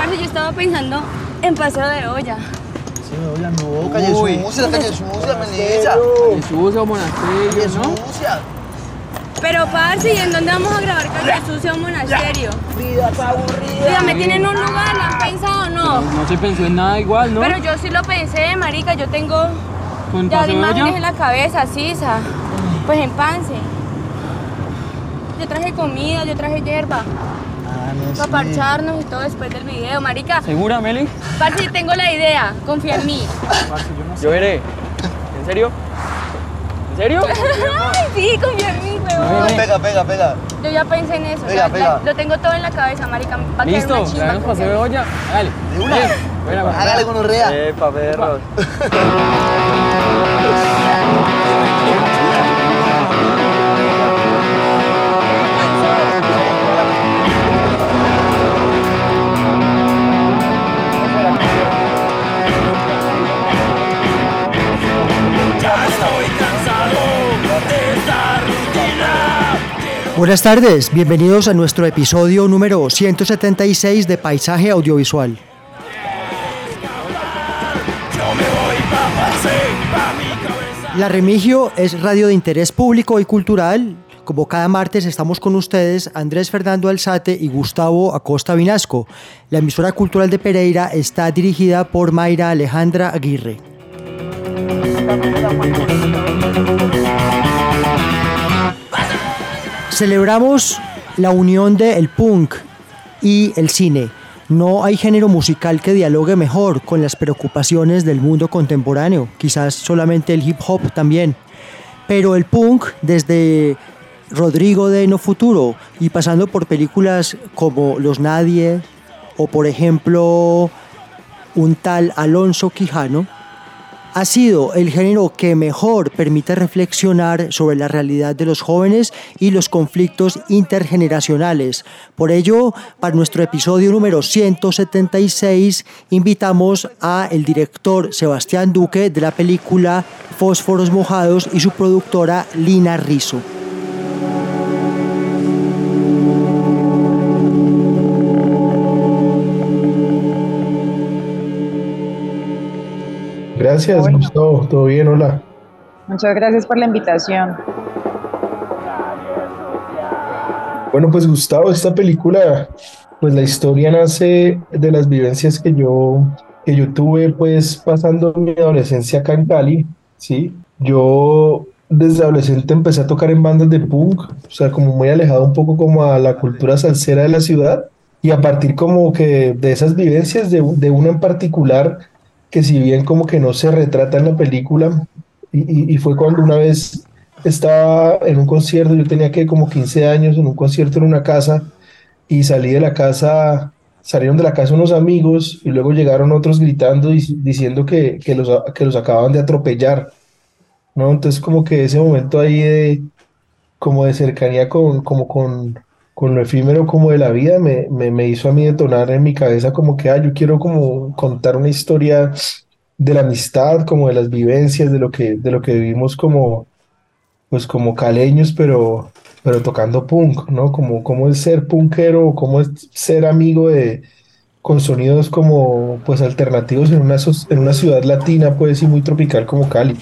Parce, yo estaba pensando en paseo de olla. No, calle sucia, calle sucia, Melissa. Sucio, monasterio, Calle ¿no? sucia. Pero parce, ¿y en dónde vamos a grabar Calle Sucia un monasterio? Dígame, ¿tienen un lugar? ¿Lo han pensado o no? No se pensó en nada igual, ¿no? Pero yo sí lo pensé, marica, yo tengo Con ya paseo de imágenes olla. en la cabeza, sisa. Pues en Pance. Yo traje comida, yo traje hierba. Para parcharnos y todo después del video, marica. ¿Segura, Meli? Parce, tengo la idea, confía en mí. Yo veré. ¿En serio? ¿En serio? Ay, sí, confía en mí, huevón. Pega, pega, pega. Yo ya pensé en eso. Pega, ya- pega. la- lo tengo todo en la cabeza, marica. Va a ¿Listo? una chimba, ¿Traemos confía paseo de olla? Dale. De una. Hágale con orrea. Epa, perros. Buenas tardes, bienvenidos a nuestro episodio número 176 de Paisaje Audiovisual. La Remigio es radio de interés público y cultural. Como cada martes estamos con ustedes Andrés Fernando Alzate y Gustavo Acosta Vinasco. La emisora cultural de Pereira está dirigida por Mayra Alejandra Aguirre. Celebramos la unión del el punk y el cine. No hay género musical que dialogue mejor con las preocupaciones del mundo contemporáneo, quizás solamente el hip hop también. Pero el punk, desde Rodrigo de No Futuro y pasando por películas como Los Nadie o por ejemplo un tal Alonso Quijano, ha sido el género que mejor permite reflexionar sobre la realidad de los jóvenes y los conflictos intergeneracionales. Por ello, para nuestro episodio número 176, invitamos a el director Sebastián Duque de la película Fósforos Mojados y su productora Lina Rizzo. Gracias, Bueno. Gustavo. ¿Todo bien? Hola. Muchas gracias por la invitación. Bueno, pues Gustavo, esta película, pues la historia nace de las vivencias que yo, que yo tuve, pues pasando mi adolescencia acá en Cali, ¿sí? Yo desde adolescente empecé a tocar en bandas de punk, o sea, como muy alejado un poco como a la cultura salsera de la ciudad, y a partir como que de esas vivencias, de, de una en particular, que si bien como que no se retrata en la película, y, fue cuando una vez estaba en un concierto, yo tenía que como 15 años en un concierto en una casa y salí de la casa, salieron de la casa unos amigos y luego llegaron otros gritando y diciendo que, que los, que los acababan de atropellar, ¿no? Entonces como que ese momento ahí de, como de cercanía con, como con, con lo efímero como de la vida me, me, me hizo a mí detonar en mi cabeza como que, ah, yo quiero como contar una historia de la amistad, como de las vivencias, de lo que, de lo que vivimos como, pues como caleños, pero, pero tocando punk, ¿no? Como, como es ser punkero, cómo es ser amigo de, con sonidos como, pues alternativos en una, en una ciudad latina, pues, y muy tropical como Cali.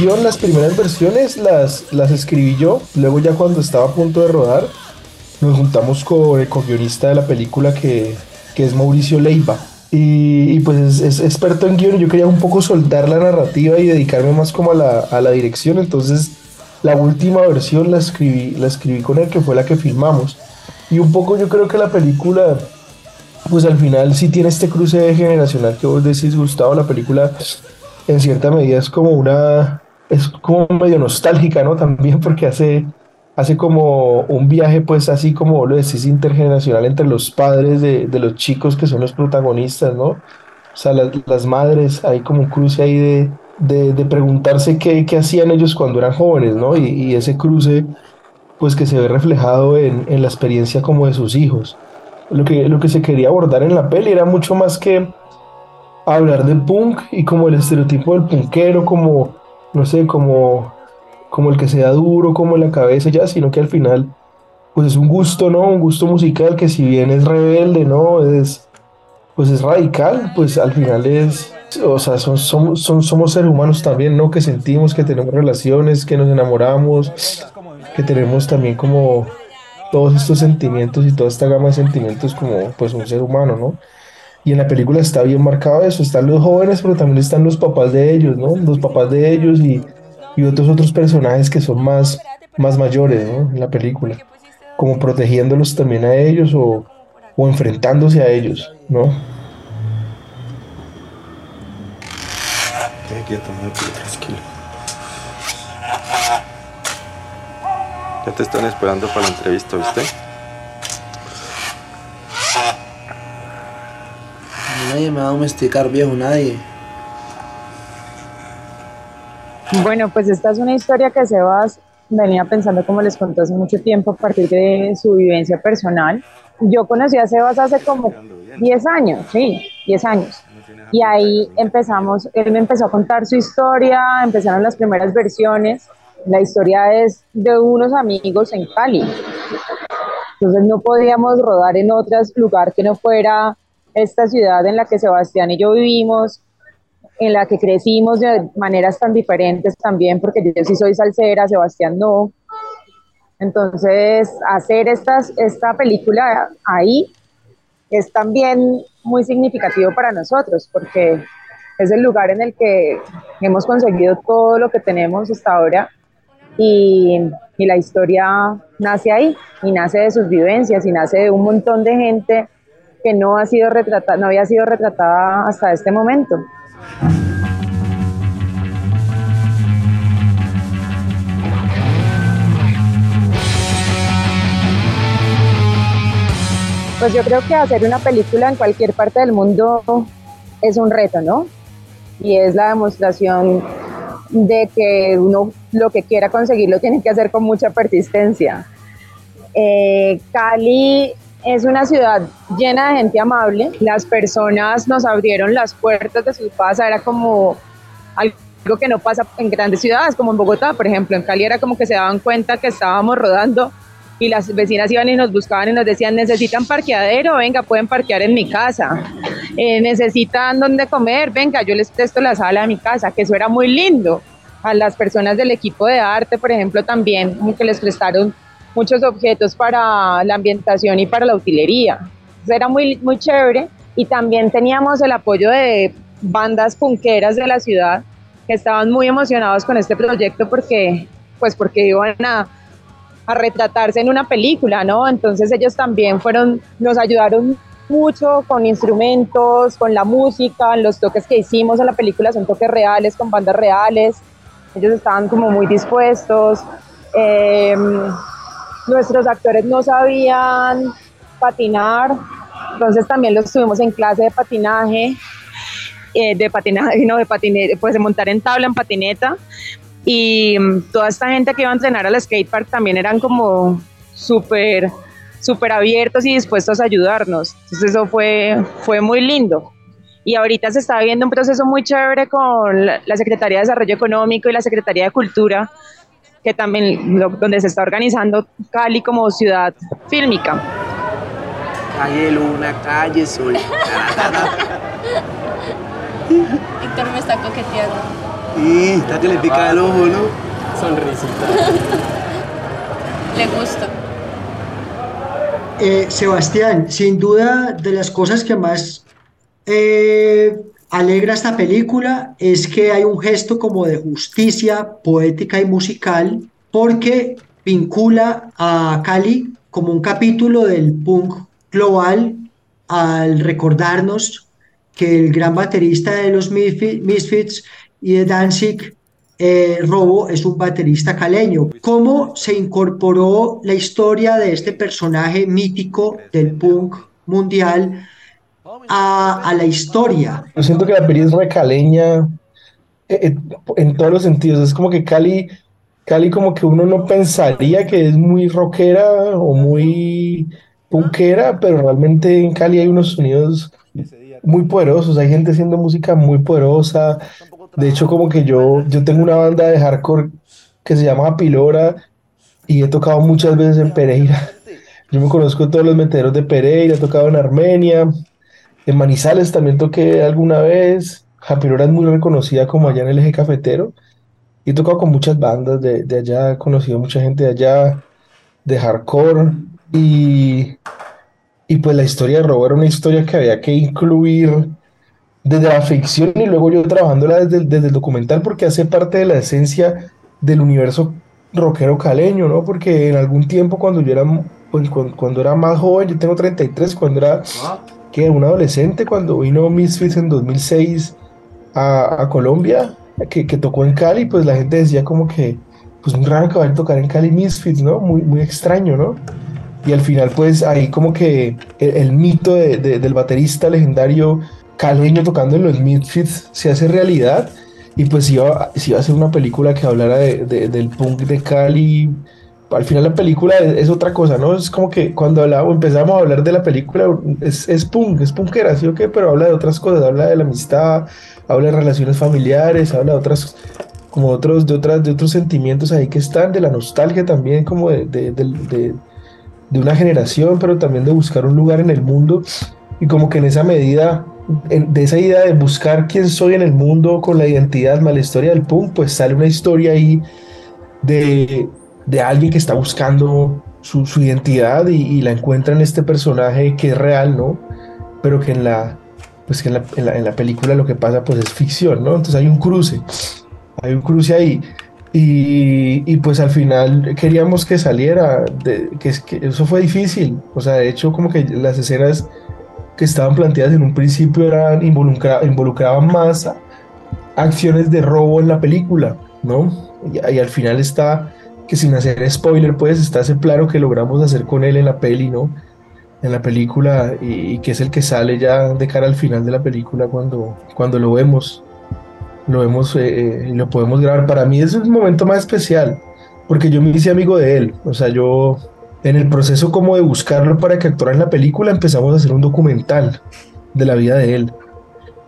Guion, las primeras versiones las, las escribí yo. Luego ya cuando estaba a punto de rodar, nos juntamos con el co-guionista de la película que, que es Mauricio Leiva. Y, y pues es, experto en guion. Yo quería un poco soltar la narrativa y dedicarme más como a la, a la dirección. Entonces la última versión la escribí, la escribí con él, que fue la que filmamos. Y un poco yo creo que la película, pues al final sí tiene este cruce generacional que vos decís, Gustavo, la película en cierta medida es como una, es como medio nostálgica, ¿no? También porque hace, hace como un viaje, pues así como lo decís, intergeneracional entre los padres de, de los chicos que son los protagonistas, ¿no? O sea, las, las madres, hay como un cruce ahí de, de, de preguntarse qué, qué, hacían ellos cuando eran jóvenes, ¿no? Y, y, ese cruce, pues que se ve reflejado en, en la experiencia como de sus hijos. Lo que, lo que se quería abordar en la peli era mucho más que hablar del punk y como el estereotipo del punkero, como, no sé, como, como el que sea duro, como en la cabeza ya, sino que al final, pues es un gusto, ¿no? Un gusto musical que si bien es rebelde, ¿no? Es, pues es radical, pues al final es, o sea, son, son, somos seres humanos también, ¿no? Que sentimos, que tenemos relaciones, que nos enamoramos, que tenemos también como todos estos sentimientos y toda esta gama de sentimientos como pues un ser humano, ¿no? Y en la película está bien marcado eso, están los jóvenes, pero también están los papás de ellos, ¿no? Los papás de ellos y, y otros otros personajes que son más, más mayores, ¿no? En la película, como protegiéndolos también a ellos o, o enfrentándose a ellos, ¿no? tranquilo. Ya te están esperando para la entrevista, ¿viste? Nadie me va a domesticar, viejo, nadie. Bueno, pues esta es una historia que Sebas venía pensando, como les conté hace mucho tiempo, a partir de su vivencia personal. Yo conocí a Sebas hace como 10 años, sí, 10 años. Y ahí empezamos, él me empezó a contar su historia, empezaron las primeras versiones. La historia es de unos amigos en Cali. Entonces no podíamos rodar en otro lugar que no fuera esta ciudad en la que Sebastián y yo vivimos, en la que crecimos de maneras tan diferentes también, porque yo sí soy salsera, Sebastián no. Entonces, hacer estas, esta película ahí es también muy significativo para nosotros, porque es el lugar en el que hemos conseguido todo lo que tenemos hasta ahora y, y la historia nace ahí y nace de sus vivencias y nace de un montón de gente que no, ha sido retratada, no había sido retratada hasta este momento. Pues yo creo que hacer una película en cualquier parte del mundo es un reto, ¿no? Y es la demostración de que uno lo que quiera conseguir lo tiene que hacer con mucha persistencia. Eh, Cali es una ciudad llena de gente amable. Las personas nos abrieron las puertas de su casa, era como algo que no pasa en grandes ciudades, como en Bogotá, por ejemplo. En Cali era como que se daban cuenta que estábamos rodando y las vecinas iban y nos buscaban y nos decían, necesitan parqueadero, venga, pueden parquear en mi casa. Eh, necesitan dónde comer, venga, yo les presto la sala de mi casa, que eso era muy lindo. A las personas del equipo de arte, por ejemplo, también, que les prestaron muchos objetos para la ambientación y para la utilería. Era muy, muy chévere y también teníamos el apoyo de bandas punqueras de la ciudad que estaban muy emocionados con este proyecto porque, pues porque iban a, a retratarse en una película, ¿no? Entonces ellos también fueron, nos ayudaron mucho con instrumentos, con la música, los toques que hicimos en la película son toques reales, con bandas reales, ellos estaban como muy dispuestos. Eh, nuestros actores no sabían patinar, entonces también los tuvimos en clase de patinaje, eh, de patinaje, no, de patinete, pues de montar en tabla, en patineta, y mm, toda esta gente que iba a entrenar al skatepark también eran como súper súper abiertos y dispuestos a ayudarnos. Entonces eso fue, fue muy lindo. Y ahorita se está viviendo un proceso muy chévere con la Secretaría de Desarrollo Económico y la Secretaría de Cultura, que también donde se está organizando Cali como ciudad fílmica. Calle Luna, calle Sol. Víctor me está coqueteando. Y está que le pica el ojo, ¿no? Sonrisita. Le gusta. Eh, Sebastián, sin duda de las cosas que más eh, alegra esta película es que hay un gesto como de justicia poética y musical porque vincula a Cali como un capítulo del punk global al recordarnos que el gran baterista de los Misfits y de Danzig, eh, Robo, es un baterista caleño. ¿Cómo se incorporó la historia de este personaje mítico del punk mundial a, a la historia? Yo siento que la peli es recaleña eh, eh, en todos los sentidos. Es como que Cali, Cali como que uno no pensaría que es muy rockera o muy punkera, pero realmente en Cali hay unos sonidos muy poderosos, hay gente haciendo música muy poderosa. De hecho, como que yo, yo tengo una banda de hardcore que se llama Pilora y he tocado muchas veces en Pereira. Yo me conozco todos los meteros de Pereira, he tocado en Armenia, en Manizales también toqué alguna vez. Japilora es muy reconocida como allá en el eje cafetero. He tocado con muchas bandas de, de allá, he conocido mucha gente de allá, de hardcore. Y, y pues la historia de Robo era una historia que había que incluir desde la ficción y luego yo trabajándola desde, desde el documental porque hace parte de la esencia del universo rockero caleño, ¿no? Porque en algún tiempo cuando yo era, pues, cuando, cuando era más joven, yo tengo 33, cuando era que un adolescente, cuando vino Misfits en 2006 a, Colombia, que, tocó en Cali, pues la gente decía como que, pues muy raro que vaya a tocar en Cali Misfits, ¿no? Muy, muy extraño, ¿no? Y al final, pues ahí como que el, mito de, de, del baterista legendario caleño tocando en los Misfits se hace realidad. Y pues iba, iba a ser una película que hablara de, del punk de Cali. Al final la película es, otra cosa, ¿no? Es como que cuando hablamos, empezamos a hablar de la película, es, es punk, es punkera, ¿sí o qué? Pero habla de otras cosas, habla de la amistad, habla de relaciones familiares, habla de otras, como otros, de otras, de otros sentimientos ahí que están, de la nostalgia también, como de, de, de de una generación, pero también de buscar un lugar en el mundo y como que en esa medida, de esa idea de buscar quién soy en el mundo con la identidad, más la historia del punk, pues sale una historia ahí de, de alguien que está buscando su, identidad y, la encuentra en este personaje que es real, ¿no? Pero que en la, pues que en la, en la, película lo que pasa pues es ficción, ¿no? Entonces hay un cruce, hay un cruce ahí. Y, y, pues al final queríamos que saliera, de, que, que, eso fue difícil, o sea, de hecho como que las escenas que estaban planteadas en un principio eran involucra, involucraban más acciones de robo en la película, ¿no? Y, al final está, que sin hacer spoiler, pues está ese plano que logramos hacer con él en la peli, ¿no? En la película y, y que es el que sale ya de cara al final de la película cuando, cuando lo vemos lo vemos eh, y lo podemos grabar. Para mí es un momento más especial, porque yo me hice amigo de él. O sea, yo en el proceso como de buscarlo para que actuara en la película empezamos a hacer un documental de la vida de él.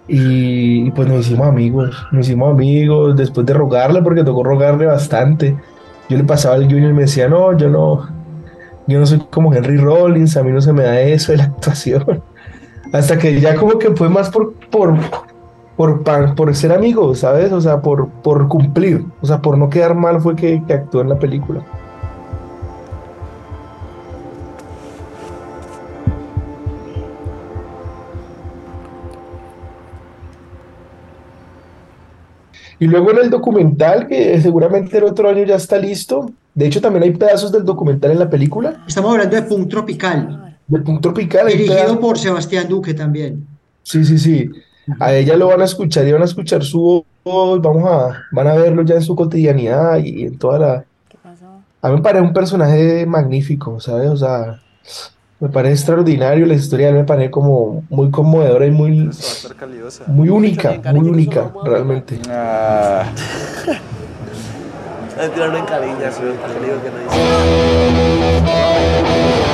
Y, y pues nos hicimos amigos, nos hicimos amigos después de rogarle, porque tocó rogarle bastante. Yo le pasaba el Junior y me decía, no, yo no, yo no soy como Henry Rollins, a mí no se me da eso de la actuación. Hasta que ya como que fue más por, por, por, por ser amigos, ¿sabes? O sea, por, por cumplir, o sea, por no quedar mal fue que actuó en la película. Y luego en el documental, que seguramente el otro año ya está listo. De hecho, también hay pedazos del documental en la película. Estamos hablando de Punk Tropical. De Punk Tropical. Dirigido por Sebastián Duque también. Sí, sí, sí. A ella lo van a escuchar y van a escuchar su voz, vamos a, van a verlo ya en su cotidianidad y en toda la... A mí me parece un personaje magnífico, ¿sabes? O sea, me parece extraordinario, la historia me parece como muy conmovedora y muy, muy única, muy única, realmente. Ah. Tiraron en cariñas, que no dice.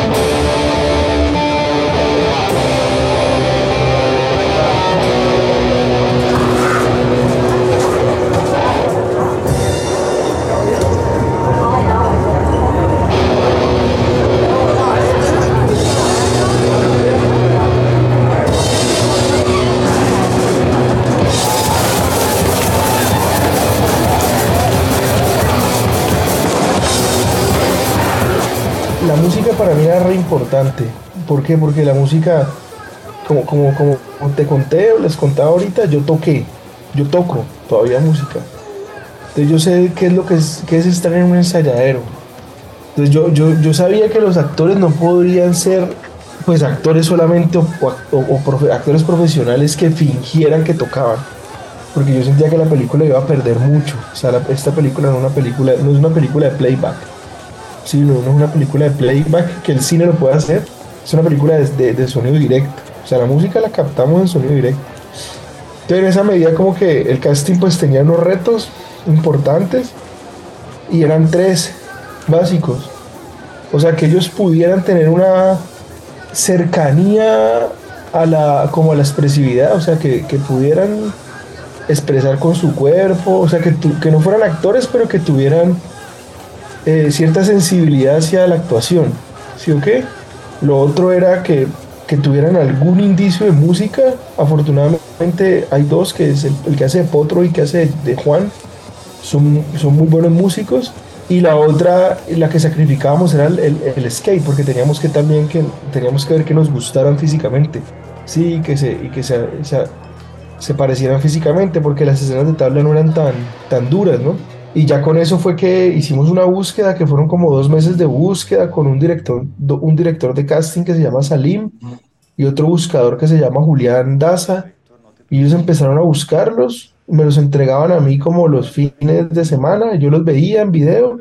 La música para mí era re importante. ¿Por qué? Porque la música, como, te conté o les contaba ahorita, yo toqué, yo toco todavía música. Entonces yo sé qué es lo que es, estar en un ensayadero. Entonces yo, sabía que los actores no podrían ser pues actores solamente o, actores profesionales que fingieran que tocaban. Porque yo sentía que la película iba a perder mucho. O sea, esta película no una película, no es una película de playback. Sí, no, es una película de playback que el cine lo puede hacer. Es una película de, de, sonido directo. O sea, la música la captamos en sonido directo. Entonces, en esa medida, como que el casting pues tenía unos retos importantes y eran tres básicos. O sea, que ellos pudieran tener una cercanía a la, como a la expresividad, o sea, que, pudieran expresar con su cuerpo, o sea, que, que no fueran actores, pero que tuvieran eh, cierta sensibilidad hacia la actuación, ¿sí o qué? Lo otro era que, tuvieran algún indicio de música, afortunadamente hay dos, que es el, que hace Potro y que hace de, Juan, son, son muy buenos músicos, y la otra, la que sacrificábamos era el, skate, porque teníamos que también que, teníamos que ver que nos gustaran físicamente, sí, que se, y que se, se, parecieran físicamente, porque las escenas de tabla no eran tan, tan duras, ¿no? Y ya con eso fue que hicimos una búsqueda, que fueron como dos meses de búsqueda con un director, un director de casting que se llama Salim y otro buscador que se llama Julián Daza. Y ellos empezaron a buscarlos me los entregaban a mí como los fines de semana, yo los veía en video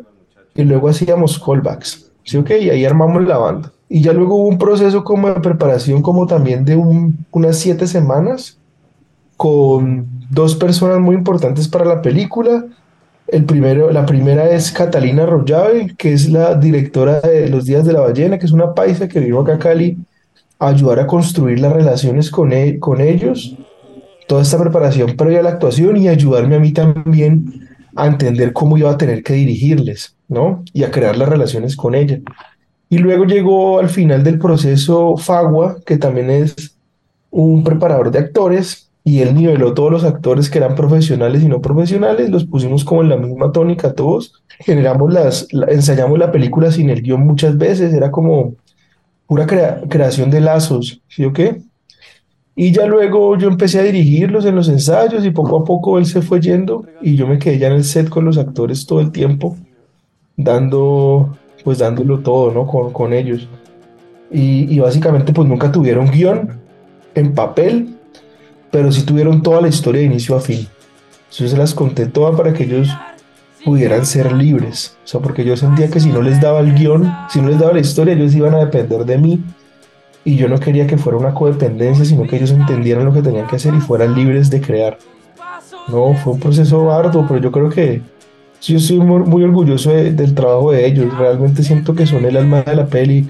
y luego hacíamos callbacks, ¿sí ok? Y ahí armamos la banda. Y ya luego hubo un proceso como de preparación como también de unas siete semanas con dos personas muy importantes para la película. El primero, la primera es Catalina Rollave, que es la directora de Los Días de la Ballena, que es una paisa que vino acá a Cali a ayudar a construir las relaciones con, e, con ellos toda esta preparación previa a la actuación y ayudarme a mí también a entender cómo iba a tener que dirigirles, ¿no? Y a crear las relaciones con ella. Y luego llegó al final del proceso Fagua, que también es un preparador de actores, y él niveló todos los actores que eran profesionales y no profesionales, los pusimos como en la misma tónica todos, generamos las, ensayamos la película sin el guion muchas veces, era como pura creación de lazos, ¿sí o qué? Y ya luego yo empecé a dirigirlos en los ensayos y poco a poco él se fue yendo y yo me quedé ya en el set con los actores todo el tiempo, dando, pues dándolo todo, ¿no? Con, con ellos. Y, y, básicamente pues nunca tuvieron guion en papel, pero sí tuvieron toda la historia de inicio a fin. Yo se las conté todas para que ellos pudieran ser libres. O sea, porque yo sentía que si no les daba el guion, si no les daba la historia, ellos iban a depender de mí y yo no quería que fuera una codependencia, sino que ellos entendieran lo que tenían que hacer y fueran libres de crear. No, fue un proceso arduo, pero yo creo que yo estoy muy, orgulloso del trabajo de ellos. Realmente siento que son el alma de la peli,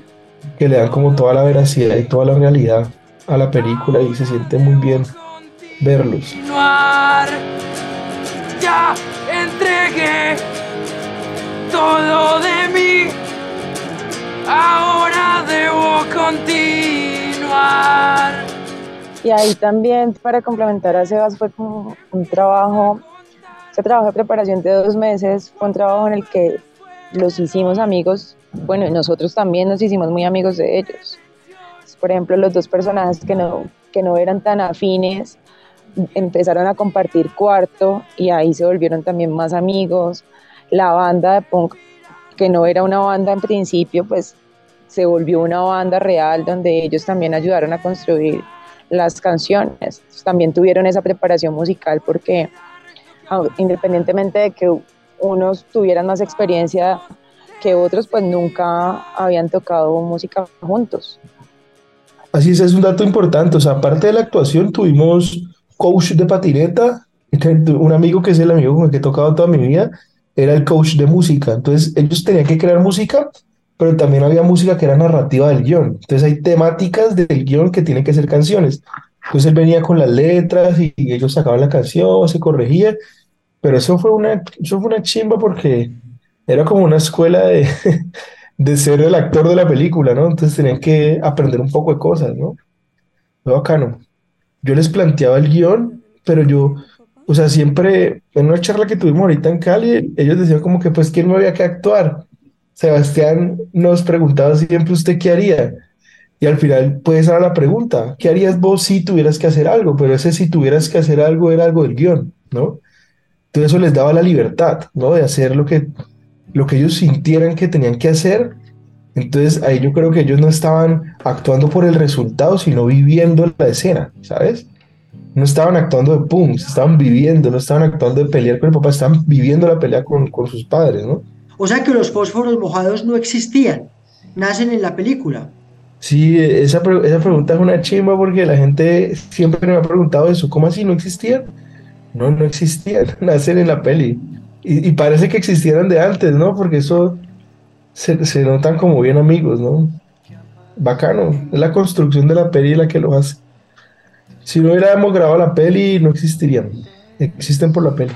que le dan como toda la veracidad y toda la realidad a la película y se siente muy bien verlos. Ya entregué todo de mí Ahora debo continuar. Y ahí también, para complementar a Sebas, fue como un trabajo, ese trabajo de preparación de dos meses, fue un trabajo en el que los hicimos amigos, bueno, nosotros también nos hicimos muy amigos de ellos. Por ejemplo, los dos personajes que no, que no eran tan afines empezaron a compartir cuarto y ahí se volvieron también más amigos. La banda de punk que no era una banda en principio, pues se volvió una banda real donde ellos también ayudaron a construir las canciones. También tuvieron esa preparación musical porque independientemente de que unos tuvieran más experiencia que otros, pues nunca habían tocado música juntos. Así es, es un dato importante. O sea, aparte de la actuación, tuvimos coach de patineta, un amigo que es el amigo con el que he tocado toda mi vida, era el coach de música. Entonces ellos tenían que crear música, pero también había música que era narrativa del guion. Entonces hay temáticas del guion que tienen que ser canciones. Entonces él venía con las letras y, ellos sacaban la canción, se corregía, pero eso fue una, eso fue una chimba porque era como una escuela de, de ser el actor de la película, ¿no? Entonces tenían que aprender un poco de cosas, ¿no? Fue bacano. Yo les planteaba el guion, pero yo, o sea, siempre en una charla que tuvimos ahorita en Cali, ellos decían como que pues quién me había que actuar. Sebastián nos preguntaba siempre usted qué haría. Y al final, pues esa era la pregunta. ¿Qué harías vos si tuvieras que hacer algo? Pero ese si tuvieras que hacer algo era algo del guion, ¿no? Entonces eso les daba la libertad, ¿no? De hacer lo que, lo que ellos sintieran que tenían que hacer. Entonces ahí yo creo que ellos no estaban actuando por el resultado, sino viviendo la escena, ¿sabes? No estaban actuando de pum, estaban viviendo, no estaban actuando de pelear con el papá, estaban viviendo la pelea con, con sus padres, ¿no? O sea que los fósforos mojados no existían, nacen en la película. Sí, esa, esa pregunta es una chimba porque la gente siempre me ha preguntado eso, ¿cómo así no existían? No, no existían, nacen en la peli. Y, parece que existieran de antes, ¿no? Porque eso se, se, notan como bien amigos, ¿no? Bacano, es la construcción de la peli la que lo hace. Si no hubiéramos grabado la peli, no existirían. Existen por la peli.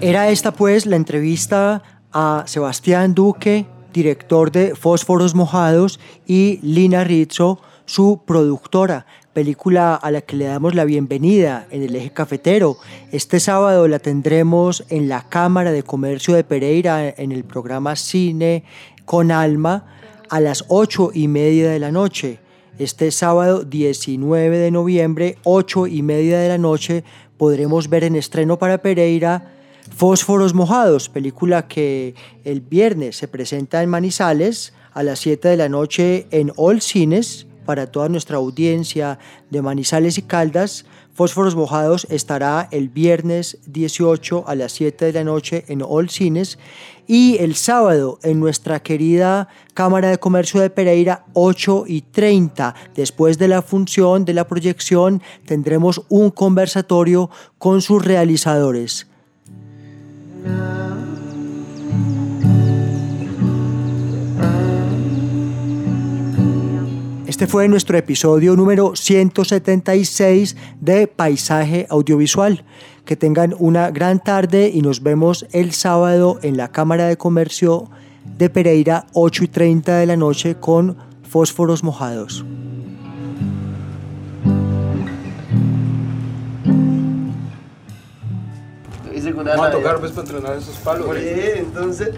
Era esta pues la entrevista a Sebastián Duque, director de Fósforos Mojados, y Lina Rizzo, su productora, película a la que le damos la bienvenida en el eje cafetero. Este sábado la tendremos en la Cámara de Comercio de Pereira en el programa Cine con Alma a las ocho y media de la noche. Este sábado 19 de noviembre, ocho y media de la noche, podremos ver en estreno para Pereira Fósforos Mojados, película que el viernes se presenta en Manizales a las 7 de la noche en All Cines para toda nuestra audiencia de Manizales y Caldas. Fósforos Mojados estará el viernes 18 a las 7 de la noche en All Cines y el sábado en nuestra querida Cámara de Comercio de Pereira 8 y 30. Después de la función de la proyección tendremos un conversatorio con sus realizadores. Este fue nuestro episodio número 176 de Paisaje Audiovisual. Que tengan una gran tarde y nos vemos el sábado en la Cámara de Comercio de Pereira, 8 y 30 de la noche, con fósforos mojados. Vamos a tocar pues para entrenar esos palos. entonces.